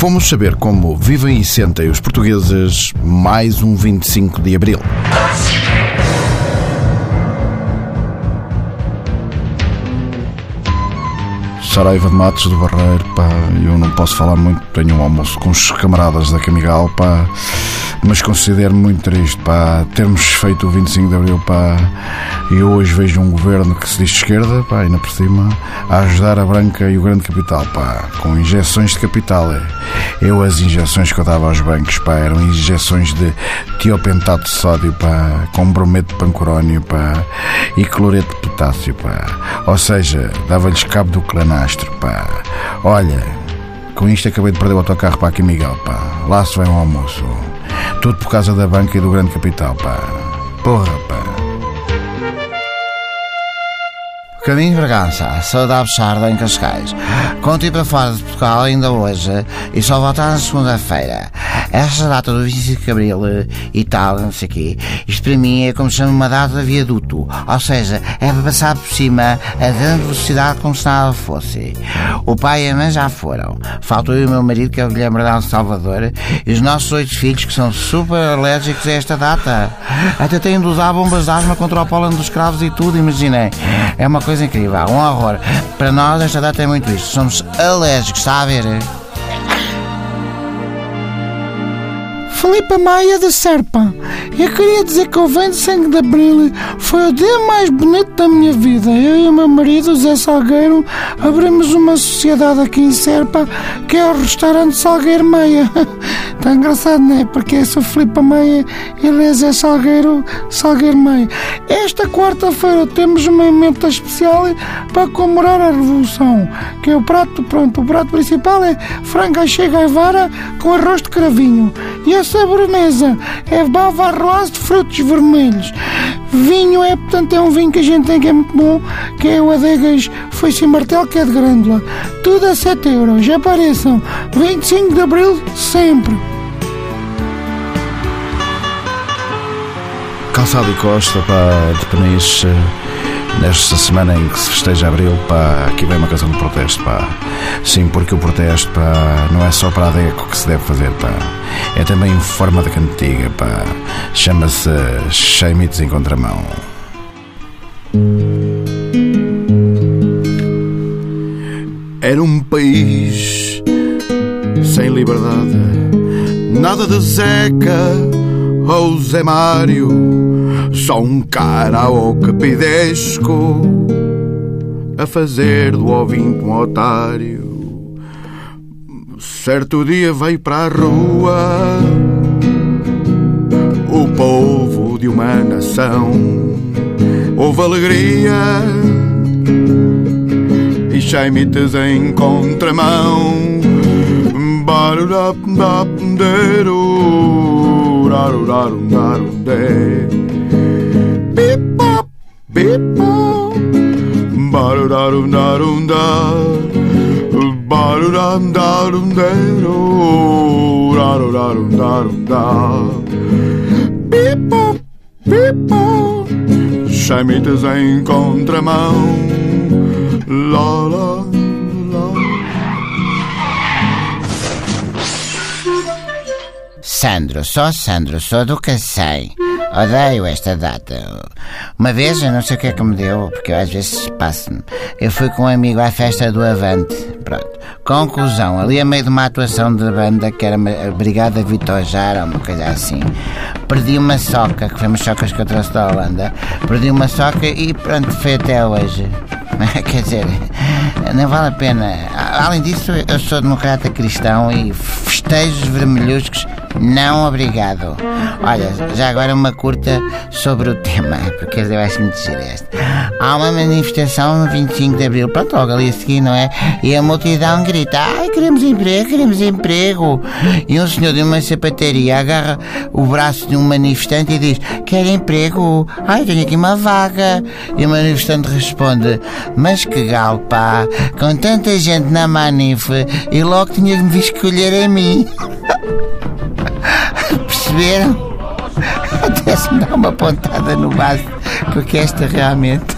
Fomos saber como vivem e sentem os portugueses mais um 25 de Abril. Saraiva de Matos do Barreiro, pá, eu não posso falar muito, tenho um almoço com os camaradas da Camigal, pá, mas considero muito triste, pá, termos feito o 25 de Abril, pá, e hoje vejo um governo que se diz de esquerda, pá, ainda por cima, a ajudar a Branca e o grande capital, pá, com injeções de capital. Eu, as injeções que eu dava aos bancos, pá, eram injeções de tiopentato de sódio, pá, com brometo de pancorónio, pá, e cloreto de potássio, pá, ou seja, dava-lhes cabo do clanastro, pá. Olha, com isto acabei de perder o autocarro para aqui, Miguel, pá. Lá se vai um almoço. Tudo por causa da banca e do grande capital, pá. Porra, pá. Caminho de Bragança, saudade Sarda em Cascais. Conto para fora de Portugal ainda hoje e só voltar na segunda-feira. Esta data do 25 de Abril e tal, não sei o quê, isto para mim é como se chama uma data de viaduto. Ou seja, é para passar por cima a grande velocidade como se nada fosse. O pai e a mãe já foram. Faltou eu e o meu marido, que é o Guilherme Bernardo Salvador, e os nossos oito filhos, que são super alérgicos a esta data. Até têm de usar bombas de asma contra o pólen dos cravos e tudo, imaginei. É uma coisa incrível, um horror. Para nós, esta data é muito isto. Somos alérgicos, está a ver? Filipe Maia da Serpa. Eu queria dizer que o 25 de Abril foi o dia mais bonito da minha vida. Eu e o meu marido, Zé Salgueiro, abrimos uma sociedade aqui em Serpa que é o restaurante Salgueiro Maia. Está engraçado, não é? Porque eu sou Filipe Maia e Salgueiro, Salgueiro Maia. Esta quarta-feira temos uma emenda especial para comemorar a Revolução, que é o prato, pronto, o prato principal é frango chega vara com arroz de cravinho. E a sobremesa é bava arroz de frutos vermelhos. Vinho é, portanto, é um vinho que a gente tem que é muito bom, que é o Adegas foi sem martelo, que é de grândula. Tudo a 7 euros. Apareçam 25 de Abril, sempre. Calçado e Costa, pá, de Peniche, nesta semana em que se festeja Abril, pá, aqui vem uma canção de protesto, pá. Sim, porque o protesto, pá, não é só para a DECO que se deve fazer, pá. É também forma de cantiga, pá. Chama-se Cheimitos em Contramão. Era um país sem liberdade, nada de Zeca ou Zé Mário, só um cara ao capidesco a fazer do ouvinte um otário. Certo dia veio para a rua o povo de uma nação. Houve alegria e chaimites em contramão. Barulharundarundar. Barulhandarundeiro, rarurarundarundar. Pipop, pipop, chaimites em contramão. La la. Sandro, só Sandro, sou do Cacém. Odeio esta data. Uma vez, eu não sei o que é que me deu, porque eu às vezes passo-me. Eu fui com um amigo à festa do Avante. Pronto. Conclusão, ali a meio de uma atuação de banda que era a Brigada Vitor Jara, uma coisa assim. Perdi uma soca, que foi umas socas que eu trouxe da Holanda. Perdi uma soca e pronto, foi até hoje. Quer dizer, não vale a pena. Além disso, eu sou democrata cristão e festejos vermelhuscos, não obrigado. Olha, já agora uma curta sobre o tema, porque eu acho muito giro este. Há uma manifestação no 25 de Abril, pronto, logo ali a seguir, não é? E a multidão grita, ai, queremos emprego, queremos emprego. E um senhor de uma sapataria agarra o braço de um manifestante e diz, quer emprego? Ai, tenho aqui uma vaga. E o manifestante responde, mas que gal, pá, com tanta gente na manif e logo tinha de me escolher a mim. Perceberam? Até se me dá uma pontada no vaso, porque esta realmente.